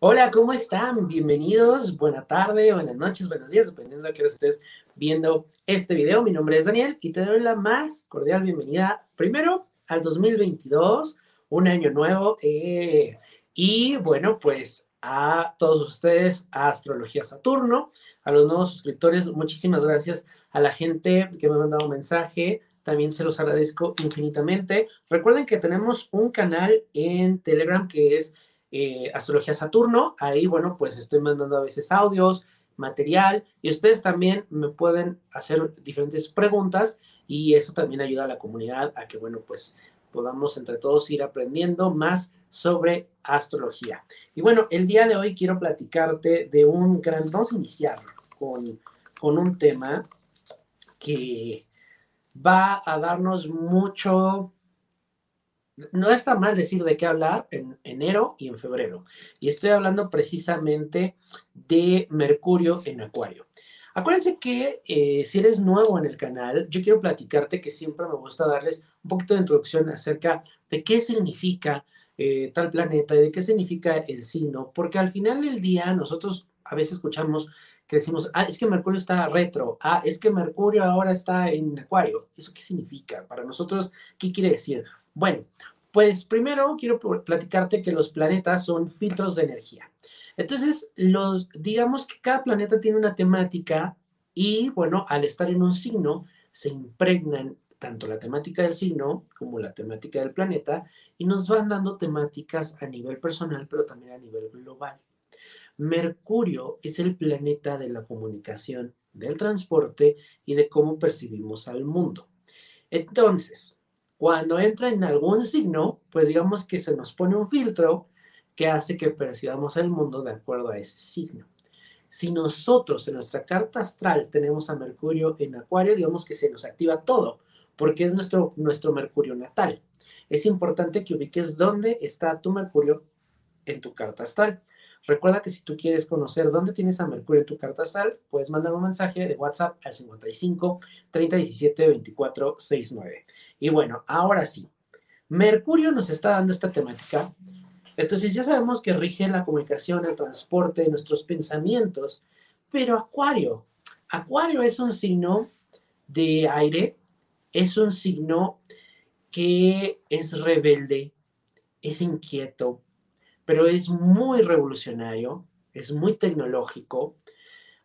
Hola, ¿cómo están? Bienvenidos, buena tarde, buenas noches, buenos días, dependiendo de que estés viendo este video. Mi nombre es Daniel y te doy la más cordial bienvenida primero al 2022, un año nuevo. Eh, y bueno, pues a todos ustedes, a Astrología Saturno, a los nuevos suscriptores, muchísimas gracias a la gente que me ha mandado un mensaje, también se los agradezco infinitamente. Recuerden que tenemos un canal en Telegram que es eh, Astrología Saturno. Ahí, bueno, pues estoy mandando a veces audios, material y ustedes también me pueden hacer diferentes preguntas y eso también ayuda a la comunidad a que, bueno, pues podamos entre todos ir aprendiendo más sobre astrología. Y bueno, el día de hoy quiero platicarte de un gran, vamos a iniciar con, con un tema que va a darnos mucho, no está mal decir de qué hablar en enero y en febrero. Y estoy hablando precisamente de Mercurio en Acuario. Acuérdense que eh, si eres nuevo en el canal, yo quiero platicarte que siempre me gusta darles un poquito de introducción acerca de qué significa eh, tal planeta y de qué significa el signo, porque al final del día nosotros a veces escuchamos que decimos, ah, es que Mercurio está retro, ah, es que Mercurio ahora está en Acuario. ¿Eso qué significa? Para nosotros, ¿qué quiere decir? Bueno, pues primero quiero platicarte que los planetas son filtros de energía. Entonces, los, digamos que cada planeta tiene una temática y, bueno, al estar en un signo, se impregnan tanto la temática del signo como la temática del planeta y nos van dando temáticas a nivel personal, pero también a nivel global. Mercurio es el planeta de la comunicación, del transporte y de cómo percibimos al mundo. Entonces, cuando entra en algún signo, pues digamos que se nos pone un filtro que hace que percibamos el mundo de acuerdo a ese signo. Si nosotros en nuestra carta astral tenemos a Mercurio en Acuario, digamos que se nos activa todo, porque es nuestro, nuestro Mercurio natal. Es importante que ubiques dónde está tu Mercurio en tu carta astral. Recuerda que si tú quieres conocer dónde tienes a Mercurio en tu carta astral, puedes mandar un mensaje de WhatsApp al 55 30 17 24 69. Y bueno, ahora sí, Mercurio nos está dando esta temática. Entonces ya sabemos que rige la comunicación, el transporte, nuestros pensamientos, pero Acuario, Acuario es un signo de aire, es un signo que es rebelde, es inquieto, pero es muy revolucionario, es muy tecnológico.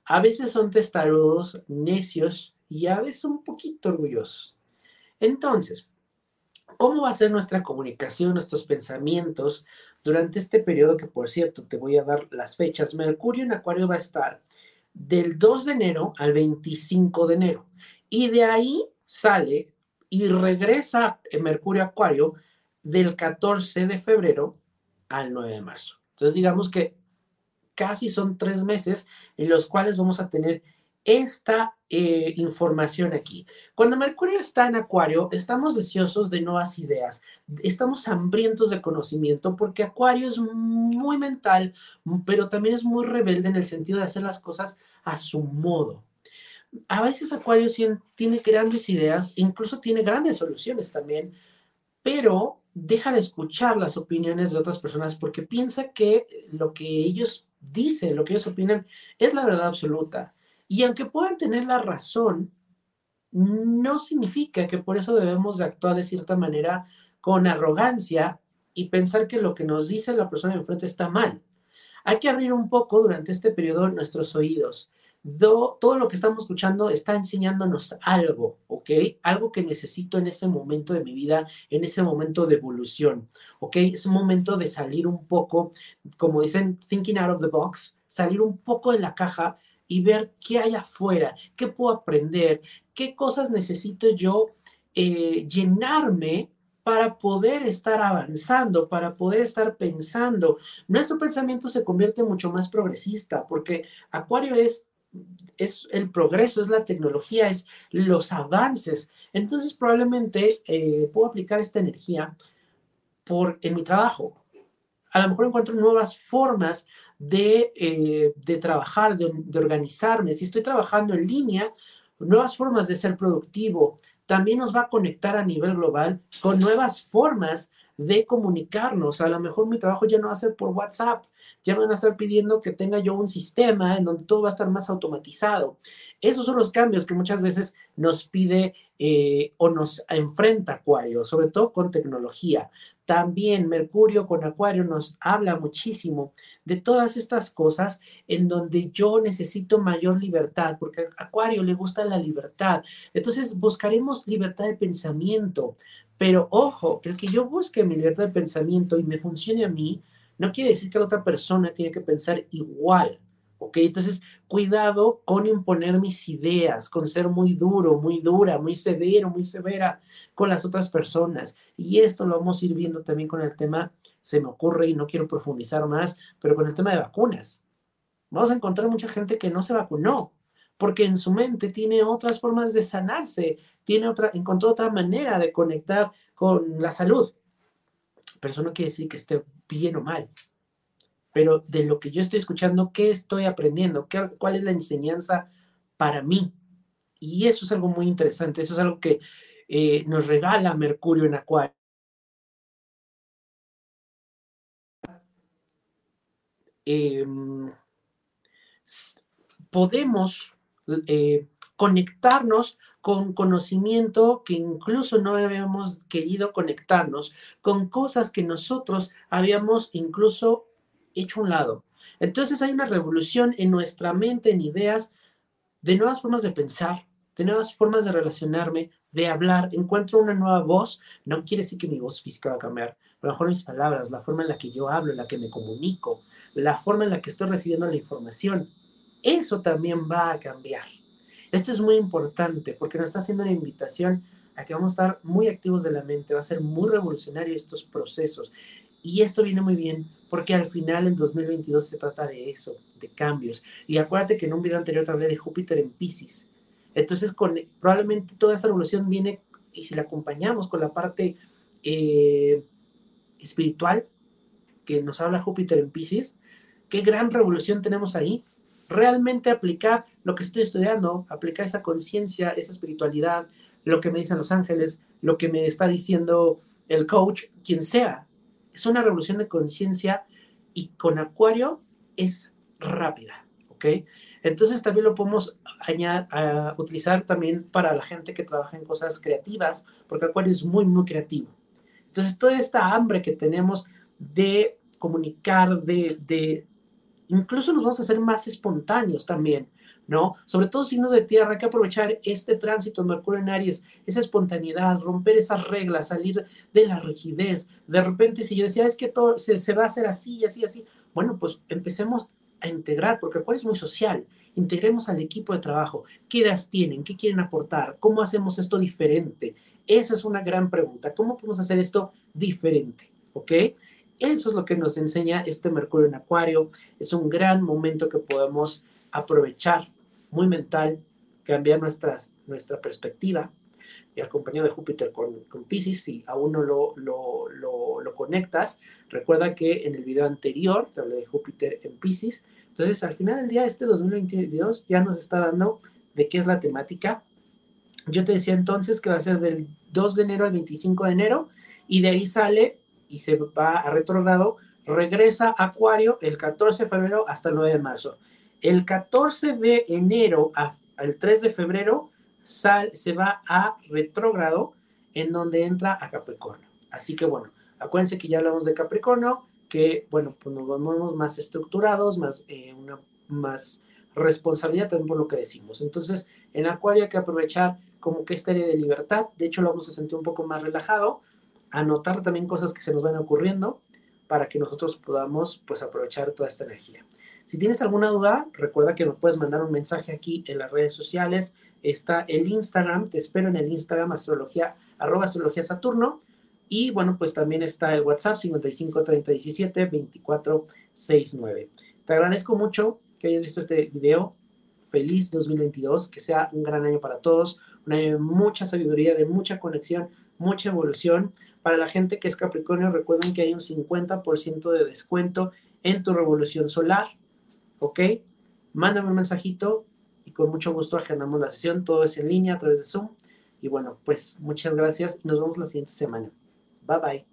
A veces son testarudos, necios y a veces un poquito orgullosos. Entonces, ¿cómo va a ser nuestra comunicación, nuestros pensamientos durante este periodo que, por cierto, te voy a dar las fechas? Mercurio en Acuario va a estar del 2 de enero al 25 de enero. Y de ahí sale y regresa Mercurio Acuario del 14 de febrero al 9 de marzo. Entonces, digamos que casi son tres meses en los cuales vamos a tener esta eh, información aquí. Cuando Mercurio está en Acuario, estamos deseosos de nuevas ideas, estamos hambrientos de conocimiento porque Acuario es muy mental, pero también es muy rebelde en el sentido de hacer las cosas a su modo. A veces Acuario tiene grandes ideas, incluso tiene grandes soluciones también, pero deja de escuchar las opiniones de otras personas porque piensa que lo que ellos dicen, lo que ellos opinan, es la verdad absoluta. Y aunque puedan tener la razón, no significa que por eso debemos de actuar de cierta manera con arrogancia y pensar que lo que nos dice la persona enfrente está mal. Hay que abrir un poco durante este periodo nuestros oídos todo lo que estamos escuchando está enseñándonos algo, ¿ok? Algo que necesito en ese momento de mi vida, en ese momento de evolución, ¿ok? Es un momento de salir un poco, como dicen, thinking out of the box, salir un poco de la caja y ver qué hay afuera, qué puedo aprender, qué cosas necesito yo eh, llenarme para poder estar avanzando, para poder estar pensando. Nuestro pensamiento se convierte mucho más progresista porque Acuario es es el progreso, es la tecnología, es los avances. Entonces probablemente eh, puedo aplicar esta energía por, en mi trabajo. A lo mejor encuentro nuevas formas de, eh, de trabajar, de, de organizarme. Si estoy trabajando en línea, nuevas formas de ser productivo. También nos va a conectar a nivel global con nuevas formas de comunicarnos. A lo mejor mi trabajo ya no va a ser por WhatsApp, Ya me van a estar pidiendo que tenga yo un sistema en donde todo va a estar más automatizado. Esos son los cambios que muchas veces nos pide eh, o nos enfrenta Acuario, sobre todo con tecnología. También Mercurio con Acuario nos habla muchísimo de todas estas cosas en donde yo necesito mayor libertad, porque a Acuario le gusta la libertad. Entonces buscaremos libertad de pensamiento, pero ojo, el que yo busque mi libertad de pensamiento y me funcione a mí, no quiere decir que la otra persona tiene que pensar igual. ¿Ok? Entonces, cuidado con imponer mis ideas, con ser muy duro, muy dura, muy severo, muy severa con las otras personas. Y esto lo vamos a ir viendo también con el tema, se me ocurre y no quiero profundizar más, pero con el tema de vacunas. Vamos a encontrar mucha gente que no se vacunó porque en su mente tiene otras formas de sanarse, tiene otra, encontró otra manera de conectar con la salud. Pero eso no quiere decir que esté bien o mal. Pero de lo que yo estoy escuchando, ¿qué estoy aprendiendo? ¿Qué, ¿Cuál es la enseñanza para mí? Y eso es algo muy interesante, eso es algo que eh, nos regala Mercurio en Acuario. Em, podemos eh, conectarnos con conocimiento que incluso no habíamos querido conectarnos, con cosas que nosotros habíamos incluso hecho un lado. Entonces hay una revolución en nuestra mente, en ideas, de nuevas formas de pensar, de nuevas formas de relacionarme, de hablar. Encuentro una nueva voz. No quiere decir que mi voz física va a cambiar, a lo mejor mis palabras, la forma en la que yo hablo, en la que me comunico, la forma en la que estoy recibiendo la información eso también va a cambiar. Esto es muy importante porque nos está haciendo una invitación a que vamos a estar muy activos de la mente, va a ser muy revolucionario estos procesos. Y esto viene muy bien porque al final en 2022 se trata de eso, de cambios. Y acuérdate que en un video anterior te hablé de Júpiter en Pisces. Entonces, probablemente toda esta revolución viene, y si la acompañamos con la parte eh, espiritual que nos habla Júpiter en Pisces, qué gran revolución tenemos ahí realmente aplicar lo que estoy estudiando, aplicar esa conciencia, esa espiritualidad, lo que me dicen los ángeles, lo que me está diciendo el coach, quien sea. Es una revolución de conciencia y con Acuario es rápida, ¿ok? Entonces también lo podemos añadir, utilizar también para la gente que trabaja en cosas creativas, porque Acuario es muy, muy creativo. Entonces toda esta hambre que tenemos de comunicar, de, incluso nos vamos a hacer más espontáneos también, ¿no? Sobre todo signos de tierra, hay que aprovechar este tránsito de Mercurio en Aries, esa espontaneidad, romper esas reglas, salir de la rigidez. De repente, si yo decía, es que todo se, va a hacer así, así, así, bueno, pues empecemos a integrar, porque el es muy social. Integremos al equipo de trabajo. ¿Qué ideas tienen? ¿Qué quieren aportar? ¿Cómo hacemos esto diferente? Esa es una gran pregunta. ¿Cómo podemos hacer esto diferente? ¿Ok? Eso es lo que nos enseña este Mercurio en Acuario. Es un gran momento que podemos aprovechar, muy mental, cambiar nuestras, nuestra perspectiva. Y acompañado de Júpiter con, con Pisces, si aún no lo, lo, lo, conectas, recuerda que en el video anterior te hablé de Júpiter en Pisces. Entonces, al final del día, este 2022 ya nos está dando de qué es la temática. Yo te decía entonces que va a ser del 2 de enero al 25 de enero y de ahí sale y se va a retrogrado, regresa a Acuario el 14 de febrero hasta el 9 de marzo. El 14 de enero al 3 de febrero sal, se va a retrógrado en donde entra a Capricornio. Así que bueno, acuérdense que ya hablamos de Capricornio, que bueno, pues nos volvemos más estructurados, más, eh, una, más responsabilidad también por lo que decimos. Entonces, en Acuario hay que aprovechar como que esta área de libertad, de hecho lo vamos a sentir un poco más relajado, anotar también cosas que se nos van ocurriendo para que nosotros podamos pues aprovechar toda esta energía. Si tienes alguna duda, recuerda que me puedes mandar un mensaje aquí en las redes sociales. Está el Instagram, te espero en el Instagram astrología, arroba astrología Saturno. Y bueno, pues también está el WhatsApp 55 30 17 24 69. Te agradezco mucho que hayas visto este video. Feliz 2022, que sea un gran año para todos, un año de mucha sabiduría, de mucha conexión, mucha evolución. Para la gente que es Capricornio, recuerden que hay un 50% de descuento en tu revolución solar. ¿Ok? Mándame un mensajito y con mucho gusto agendamos la sesión. Todo es en línea a través de Zoom. Y bueno, pues muchas gracias y nos vemos la siguiente semana. Bye bye.